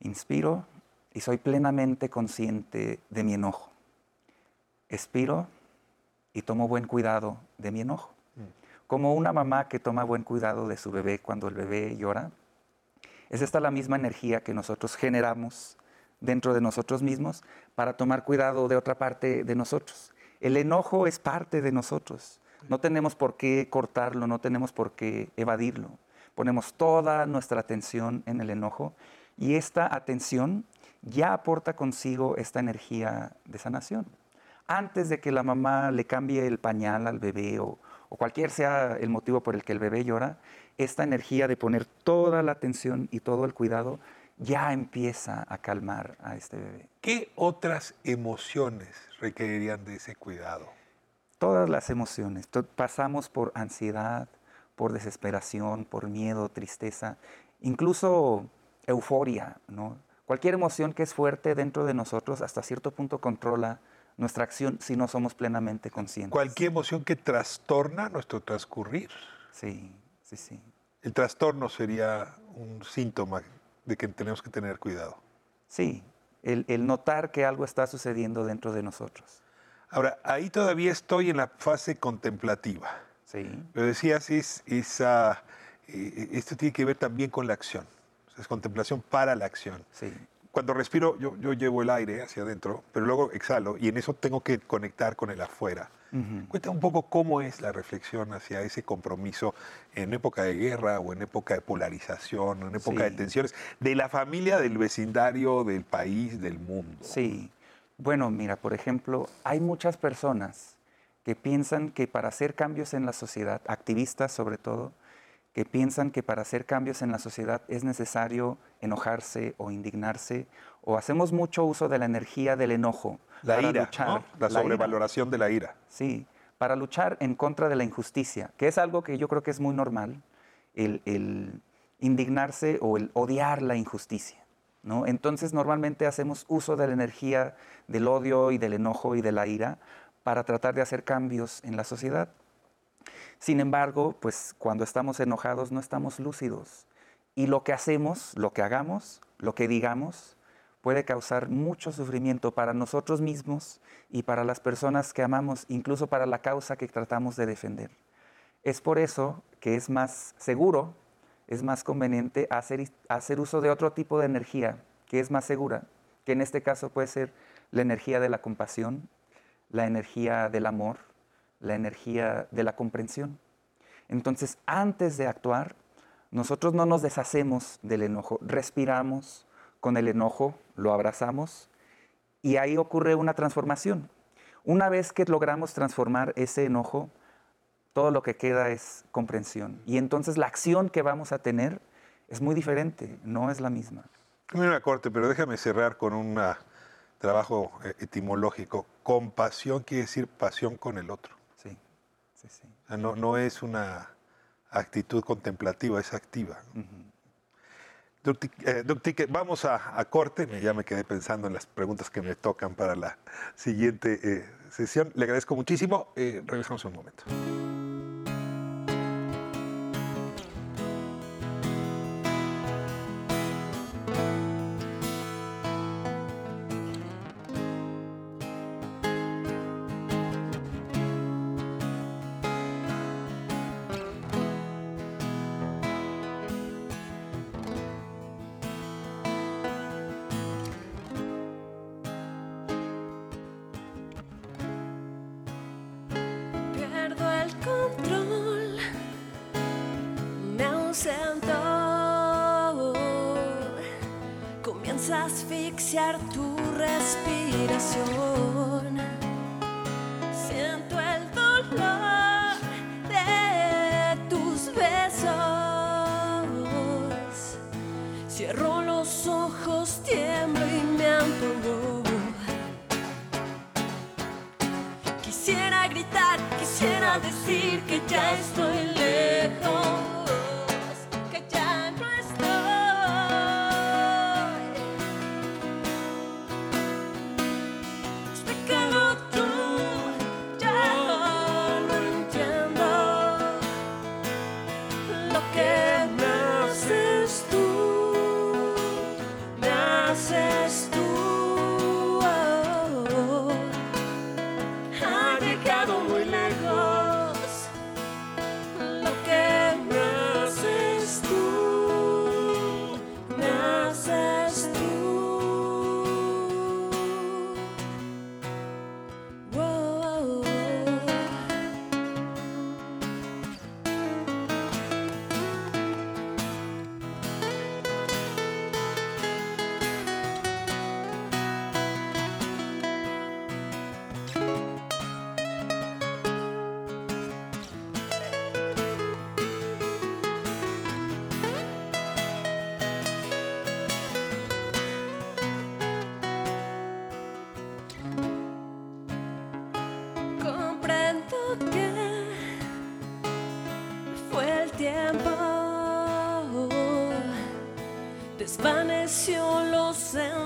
S1: Inspiro y soy plenamente consciente de mi enojo. Expiro y tomo buen cuidado de mi enojo. Como una mamá que toma buen cuidado de su bebé cuando el bebé llora, es esta la misma energía que nosotros generamos dentro de nosotros mismos para tomar cuidado de otra parte de nosotros. El enojo es parte de nosotros. No tenemos por qué cortarlo, no tenemos por qué evadirlo. Ponemos toda nuestra atención en el enojo y esta atención ya aporta consigo esta energía de sanación. Antes de que la mamá le cambie el pañal al bebé o, o cualquier sea el motivo por el que el bebé llora, esta energía de poner toda la atención y todo el cuidado ya empieza a calmar a este bebé.
S4: ¿Qué otras emociones requerirían de ese cuidado?
S1: Todas las emociones. Pasamos por ansiedad, por desesperación, por miedo, tristeza, incluso euforia. ¿no? Cualquier emoción que es fuerte dentro de nosotros hasta cierto punto controla nuestra acción si no somos plenamente conscientes.
S4: Cualquier emoción que trastorna nuestro transcurrir.
S1: Sí, sí, sí.
S4: El trastorno sería un síntoma de que tenemos que tener cuidado.
S1: Sí, el, el notar que algo está sucediendo dentro de nosotros.
S4: Ahora, ahí todavía estoy en la fase contemplativa.
S1: Sí.
S4: Lo decías, es, esa, eh, esto tiene que ver también con la acción. O sea, es contemplación para la acción.
S1: Sí.
S4: Cuando respiro, yo, yo llevo el aire hacia adentro, pero luego exhalo y en eso tengo que conectar con el afuera.
S1: Ujú.
S4: Cuenta un poco cómo es la reflexión hacia ese compromiso en época de guerra o en época de polarización, o en época de tensiones, de la familia, del vecindario, del país, del mundo.
S1: Sí. Bueno, mira, por ejemplo, hay muchas personas que piensan que para hacer cambios en la sociedad, activistas sobre todo, que piensan que para hacer cambios en la sociedad es necesario enojarse o indignarse, o hacemos mucho uso de la energía del enojo.
S4: La
S1: para
S4: ira,
S1: luchar,
S4: ¿no? la
S1: ira.
S4: sobrevaloración de la ira.
S1: Sí, para luchar en contra de la injusticia, que es algo que yo creo que es muy normal, el, el indignarse o el odiar la injusticia. ¿no? Entonces normalmente hacemos uso de la energía del odio y del enojo y de la ira para tratar de hacer cambios en la sociedad. Sin embargo, pues cuando estamos enojados no estamos lúcidos. Y lo que hacemos, lo que hagamos, lo que digamos, puede causar mucho sufrimiento para nosotros mismos y para las personas que amamos, incluso para la causa que tratamos de defender. Es por eso que es más seguro, es más conveniente hacer, hacer uso de otro tipo de energía que es más segura, que en este caso puede ser la energía de la compasión, la energía del amor, la energía de la comprensión. Entonces, antes de actuar, nosotros no nos deshacemos del enojo, respiramos con el enojo, lo abrazamos y ahí ocurre una transformación. Una vez que logramos transformar ese enojo, todo lo que queda es comprensión. Y entonces la acción que vamos a tener es muy diferente, no es la misma.
S3: Mira, corte, pero déjame cerrar con un trabajo eh, etimológico. Compasión quiere decir pasión con el otro.
S1: Sí, sí, sí.
S3: O sea, no, no es una actitud contemplativa, es activa. Eh, doctor Tique, vamos a, corte. Ya me quedé pensando en las preguntas que me tocan para la siguiente eh, sesión. Le agradezco muchísimo. Eh, regresamos un momento.
S2: sound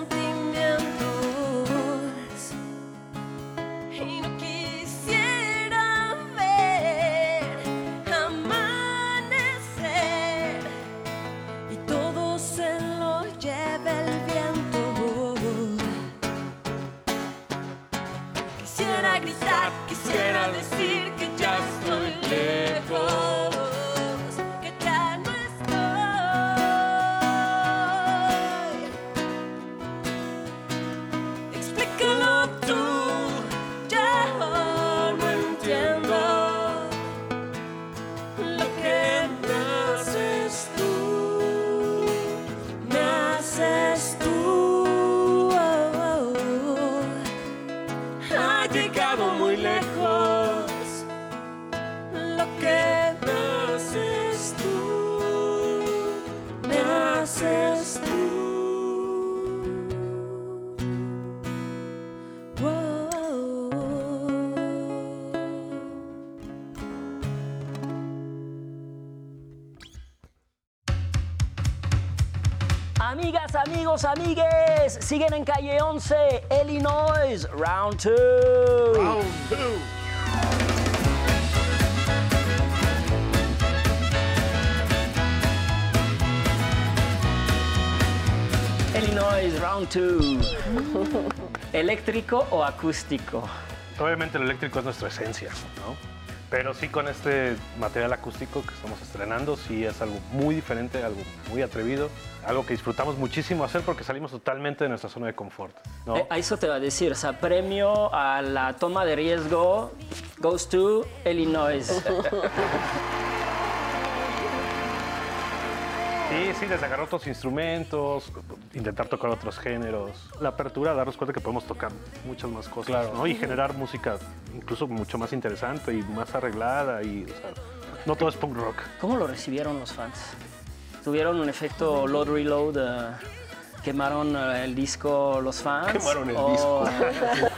S2: amigues, siguen en calle 11, Illinois, round 2.
S3: Round 2.
S2: Illinois, round 2. ¿Eléctrico o acústico?
S17: Obviamente el eléctrico es nuestra esencia, ¿no? Pero sí con este material acústico que estamos estrenando, sí es algo muy diferente, algo muy atrevido algo que disfrutamos muchísimo hacer porque salimos totalmente de nuestra zona de confort. ¿no?
S2: Eh, a eso te va a decir, o sea, premio a la toma de riesgo goes to Illinois.
S17: Sí, sí, desde agarrar otros instrumentos, intentar tocar otros géneros. La apertura, darnos cuenta que podemos tocar muchas más cosas, ¿no? Y generar música incluso mucho más interesante y más arreglada y, o sea, no todo es punk rock.
S2: ¿Cómo lo recibieron los fans? ¿Tuvieron un efecto load reload? eh, ¿Quemaron eh, el disco los fans?
S18: Quemaron el
S2: ¿O-
S18: disco.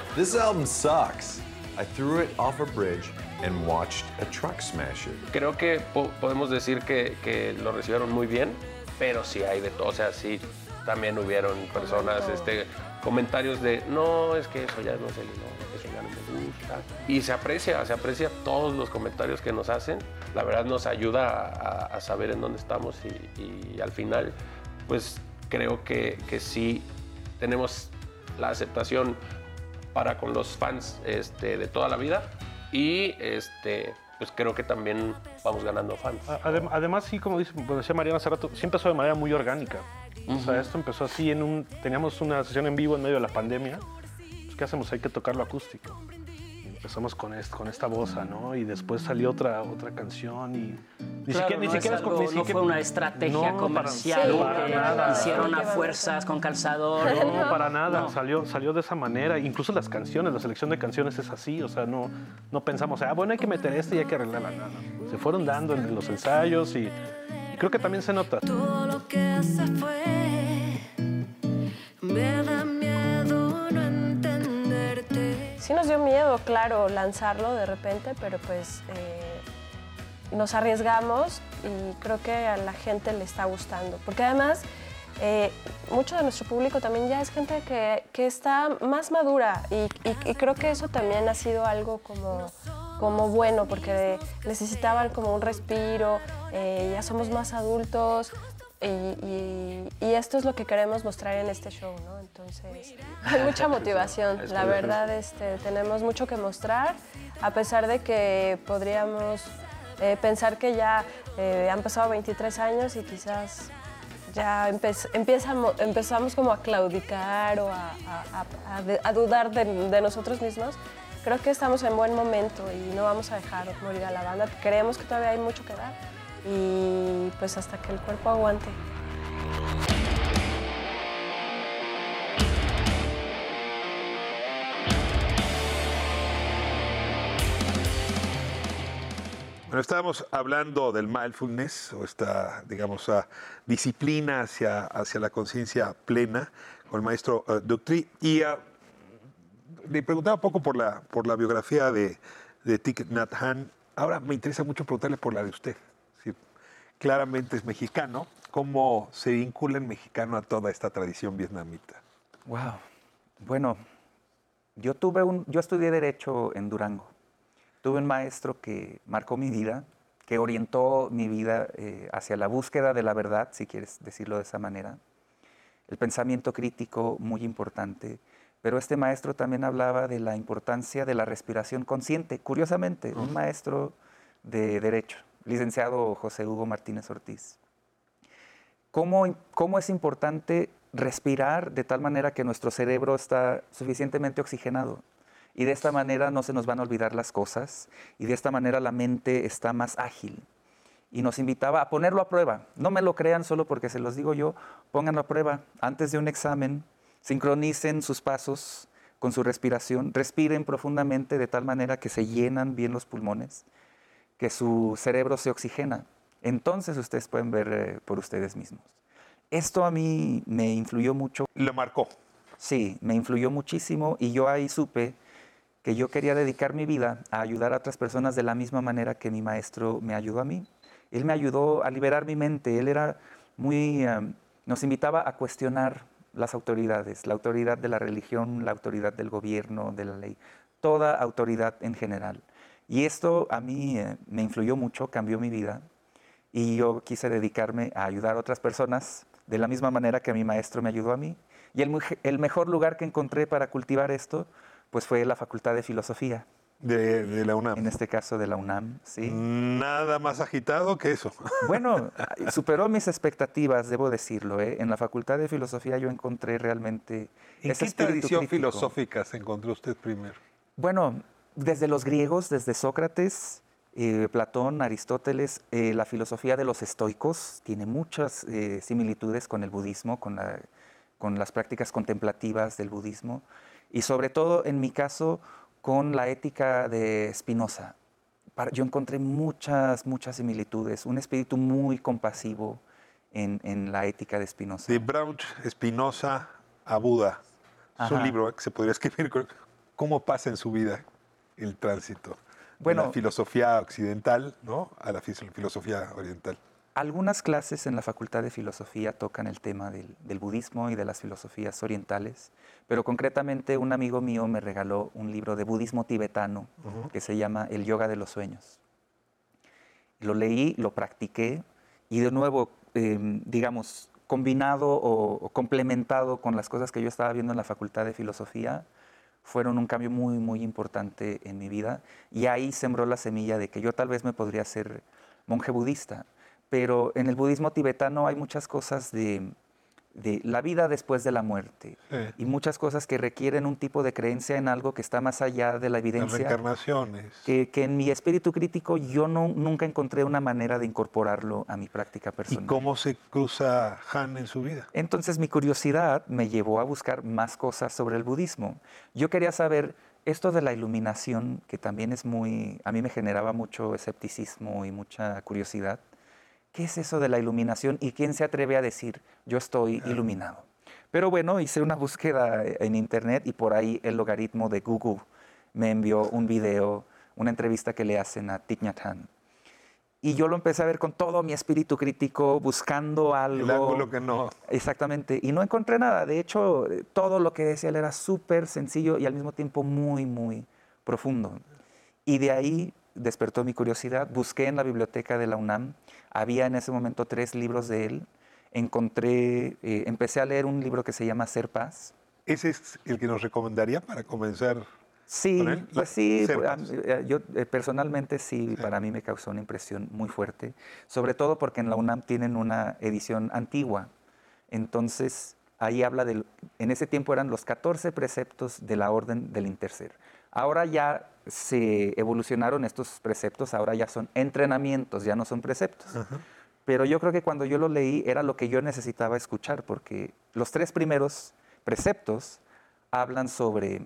S18: this album sucks. I threw it off a bridge and watched a truck smash it.
S16: Creo que po- podemos decir que, que lo recibieron muy bien, pero sí hay de todo. O sea, sí, también hubieron personas, este, comentarios de, no, es que eso ya no es el no, gusta. Y se aprecia, se aprecia todos los comentarios que nos hacen. La verdad nos ayuda a, a saber en dónde estamos y, y al final, pues creo que, que sí tenemos la aceptación para con los fans este, de toda la vida y este, pues creo que también vamos ganando fans.
S17: Además, sí, como dice, como decía Mariana hace rato, sí empezó de manera muy orgánica. O sea, esto empezó así en un... Teníamos una sesión en vivo en medio de la pandemia. Pues, ¿qué hacemos? Hay que tocarlo acústico. Empezamos con, est- con esta bosa, ¿no? Y después salió otra, otra canción y... Ni
S2: Claro,
S17: siquiera, ni
S2: no,
S17: siquiera
S2: es
S17: con-
S2: algo-
S17: ni
S2: no
S17: siquiera-
S2: fue una estrategia
S17: No, para-
S2: comercial
S17: para
S2: que
S17: nada.
S2: hicieron a fuerzas con calzador.
S17: No, para nada.
S2: No.
S17: Salió, salió de esa manera. Incluso las canciones, la selección de canciones es así. O sea, no, no pensamos, ah, bueno, hay que meter este y hay que arreglarla. Nada. Se fueron dando en los ensayos y, y creo que también se nota.
S3: Todo lo que se fue me
S15: Sí nos dio miedo, claro, lanzarlo de repente, pero pues eh, nos arriesgamos y creo que a la gente le está gustando. Porque además, eh, mucho de nuestro público también ya es gente que, que está más madura y, creo que eso también ha sido algo como, como bueno, porque necesitaban como un respiro, eh, ya somos más adultos. Y, y- y esto es lo que queremos mostrar en este show, ¿no? Entonces, hay mucha motivación. La verdad, este, tenemos mucho que mostrar, a pesar de que podríamos eh, pensar que ya eh, han pasado 23 años y quizás ya empe- empiezamos, empezamos como a claudicar o a, a- a- a de- a dudar de, de nosotros mismos. Creo que estamos en buen momento y no vamos a dejar morir a la banda. Creemos que todavía hay mucho que dar y pues hasta que el cuerpo aguante.
S4: Bueno, estábamos hablando del mindfulness o esta, digamos, ah, disciplina hacia, hacia la conciencia plena con el maestro Dutry. Y ah, le preguntaba un poco por la, por la biografía de, de Thich Nhat Hanh. Ahora me interesa mucho preguntarle por la de usted. Claramente es mexicano. ¿Cómo se vincula el mexicano a toda esta tradición vietnamita?
S1: Wow. Bueno, yo tuve un, yo estudié derecho en Durango. Tuve un maestro que marcó mi vida, que orientó mi vida eh, hacia la búsqueda de la verdad, si quieres decirlo de esa manera. El pensamiento crítico muy importante, pero este maestro también hablaba de la importancia de la respiración consciente. Curiosamente, un maestro de derecho, licenciado José Hugo Martínez Ortiz. ¿Cómo, cómo es importante respirar de tal manera que nuestro cerebro está suficientemente oxigenado? Y de esta manera no se nos van a olvidar las cosas y de esta manera la mente está más ágil. Y nos invitaba a ponerlo a prueba. No me lo crean solo porque se los digo yo, pónganlo a prueba. Antes de un examen, sincronicen sus pasos con su respiración, respiren profundamente de tal manera que se llenan bien los pulmones, que su cerebro se oxigena. Entonces ustedes pueden ver eh, por ustedes mismos. Esto a mí me influyó mucho.
S4: ¿Lo marcó?
S1: Sí, me influyó muchísimo y yo ahí supe que yo quería dedicar mi vida a ayudar a otras personas de la misma manera que mi maestro me ayudó a mí. Él me ayudó a liberar mi mente. Él era muy, nos invitaba a cuestionar las autoridades, la autoridad de la religión, la autoridad del gobierno, de la ley, toda autoridad en general. Y esto a mí eh, me influyó mucho, cambió mi vida y yo quise dedicarme a ayudar a otras personas de la misma manera que mi maestro me ayudó a mí. Y el, mejor lugar que encontré para cultivar esto, pues fue la Facultad de Filosofía.
S4: De, de la UNAM.
S1: En este caso de la UNAM, sí.
S4: Nada más agitado que eso.
S1: Bueno, superó mis expectativas, debo decirlo. ¿eh? En la Facultad de Filosofía yo encontré realmente
S4: ¿En
S1: ese
S4: qué tradición
S1: crítico.
S4: filosófica se encontró usted primero?
S1: Bueno, desde los griegos, desde Sócrates, eh, Platón, Aristóteles, eh, la filosofía de los estoicos tiene muchas eh, similitudes con el budismo, con, la- con las prácticas contemplativas del budismo y sobre todo en mi caso con la ética de Spinoza. Para- Yo encontré muchas, muchas similitudes, un espíritu muy compasivo en, en la ética de Spinoza.
S4: De Brauch Espinosa a Buda. Es un
S1: Ajá.
S4: libro que se podría escribir. ¿Cómo pasa en su vida el tránsito de
S1: Bueno.
S4: la filosofía occidental ¿no? a la filosofía oriental?
S1: Algunas clases en la Facultad de Filosofía tocan el tema del, del budismo y de las filosofías orientales, pero concretamente un amigo mío me regaló un libro de budismo tibetano que se llama El Yoga de los Sueños. Lo leí, lo practiqué y de nuevo, eh, digamos, combinado o, o complementado con las cosas que yo estaba viendo en la Facultad de Filosofía, fueron un cambio muy, muy importante en mi vida. Y ahí sembró la semilla de que yo tal vez me podría ser monje budista. Pero en el budismo tibetano hay muchas cosas de, de la vida después de la muerte
S4: Sí.
S1: y muchas cosas que requieren un tipo de creencia en algo que está más allá de la
S4: Las
S1: evidencia
S4: reencarnaciones.
S1: que, que en mi espíritu crítico yo no, nunca encontré una manera de incorporarlo a mi práctica
S4: ¿Y
S1: personal.
S4: cómo se cruza Han en su vida?
S1: Entonces mi curiosidad me llevó a buscar más cosas sobre el budismo. Yo quería saber esto de la iluminación, que también es muy, a mí me generaba mucho escepticismo y mucha curiosidad. ¿Qué es eso de la iluminación y quién se atreve a decir yo estoy iluminado? Pero bueno, hice una búsqueda en internet y por ahí el logaritmo de Google me envió un video, una entrevista que le hacen a Thich Nhat Hanh. Y yo lo empecé a ver con todo mi espíritu crítico, buscando algo.
S4: El ángulo que no.
S1: Exactamente. Y no encontré nada. De hecho, eh, todo lo que decía él era súper sencillo y al mismo tiempo muy, muy profundo. Y de ahí despertó mi curiosidad. Busqué en la biblioteca de la UNAM. Había en ese momento tres libros de él. Encontré, eh, empecé a leer un libro que se llama Ser Paz.
S4: ¿Ese es el que nos recomendaría para comenzar
S1: Sí,
S4: con él?
S1: pues sí, eh, yo eh, personalmente sí, para mí me causó una impresión muy fuerte, sobre todo porque en la UNAM tienen una edición antigua, entonces ahí habla del, en ese tiempo eran los 14 preceptos de la orden del intercer. Ahora ya se evolucionaron estos preceptos, ahora ya son entrenamientos, ya no son preceptos. Pero yo creo que cuando yo lo leí era lo que yo necesitaba escuchar, porque los tres primeros preceptos hablan sobre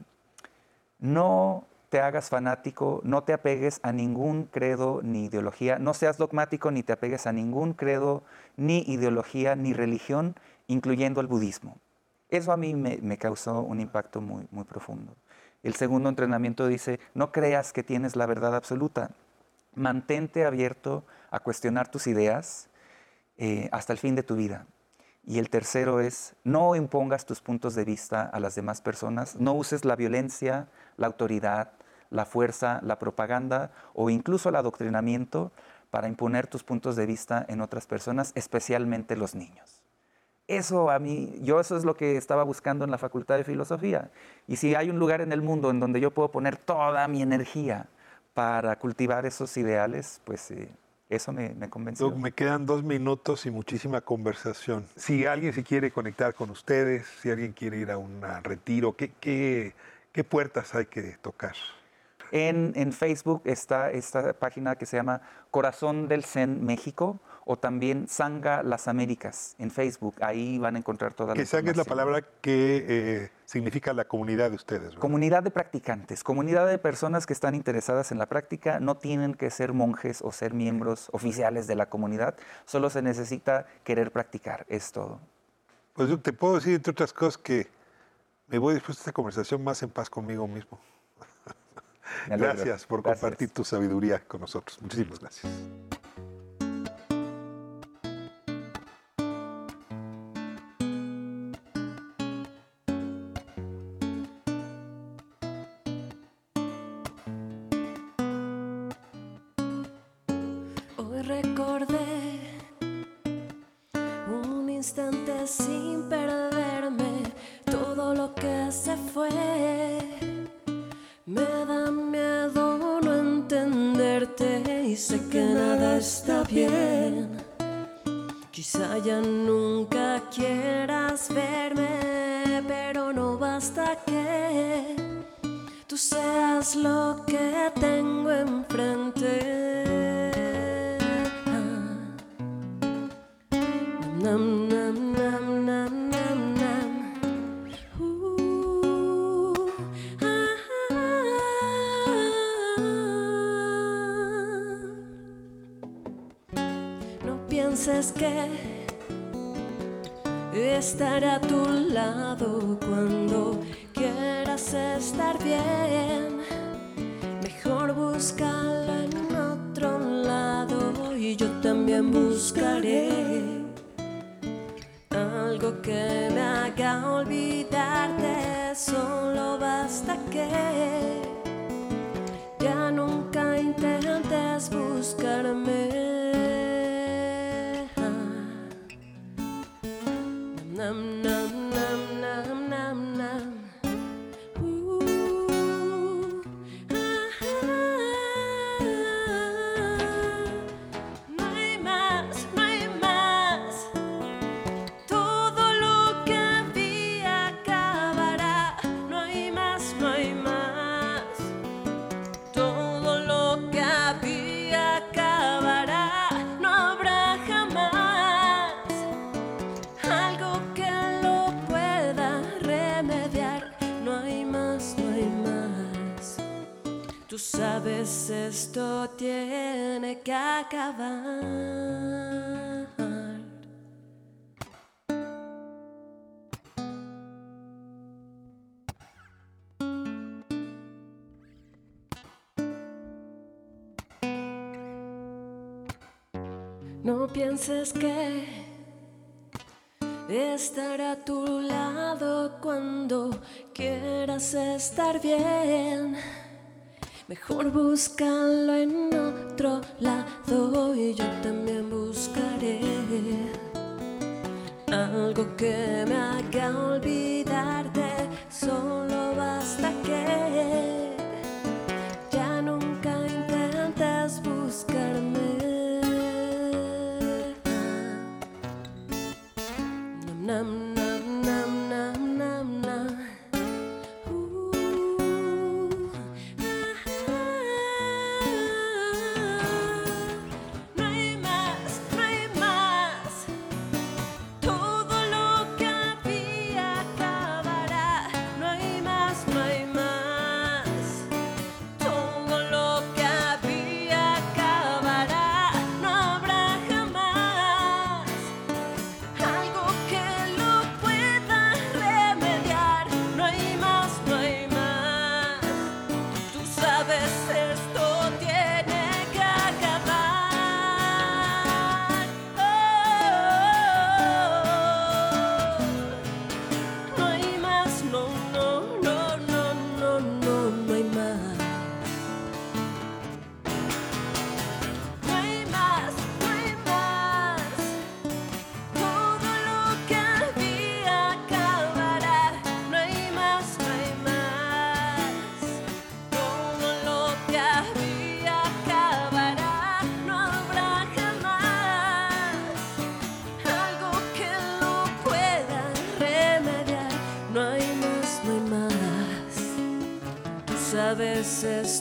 S1: no te hagas fanático, no te apegues a ningún credo ni ideología, no seas dogmático ni te apegues a ningún credo, ni ideología, ni religión, incluyendo el budismo. Eso a mí me, me causó un impacto muy, muy profundo. El segundo entrenamiento dice, no creas que tienes la verdad absoluta, mantente abierto a cuestionar tus ideas eh, hasta el fin de tu vida. Y el tercero es, no impongas tus puntos de vista a las demás personas, no uses la violencia, la autoridad, la fuerza, la propaganda o incluso el adoctrinamiento para imponer tus puntos de vista en otras personas, especialmente los niños. Eso a mí, yo eso es lo que estaba buscando en la Facultad de Filosofía. Y si hay un lugar en el mundo en donde yo puedo poner toda mi energía para cultivar esos ideales, pues eh, eso me, me convenció.
S4: Doc, me quedan dos minutos y muchísima conversación. Si alguien se quiere conectar con ustedes, si alguien quiere ir a un retiro, ¿qué, qué, qué puertas hay que tocar?
S1: En, en Facebook está esta página que se llama Corazón del Zen México o también Sanga Las Américas en Facebook. Ahí van a encontrar toda la
S4: Que Sangha es la palabra que eh, significa la comunidad de ustedes. ¿verdad?
S1: Comunidad de practicantes, comunidad de personas que están interesadas en la práctica, no tienen que ser monjes o ser miembros oficiales de la comunidad, solo se necesita querer practicar, es todo.
S4: Pues yo te puedo decir, entre otras cosas, que me voy después de esta conversación más en paz conmigo mismo. Gracias por
S1: Gracias.
S4: compartir tu sabiduría con nosotros. Muchísimas gracias.
S3: yo también buscaré algo que me haga olvidarte. Solo basta que ya nunca intentes buscarme. esto tiene que acabar. No pienses que estar a tu lado cuando quieras estar bien Mejor búscalo en otro lado y yo también buscaré algo que me haga olvidarte. Solo says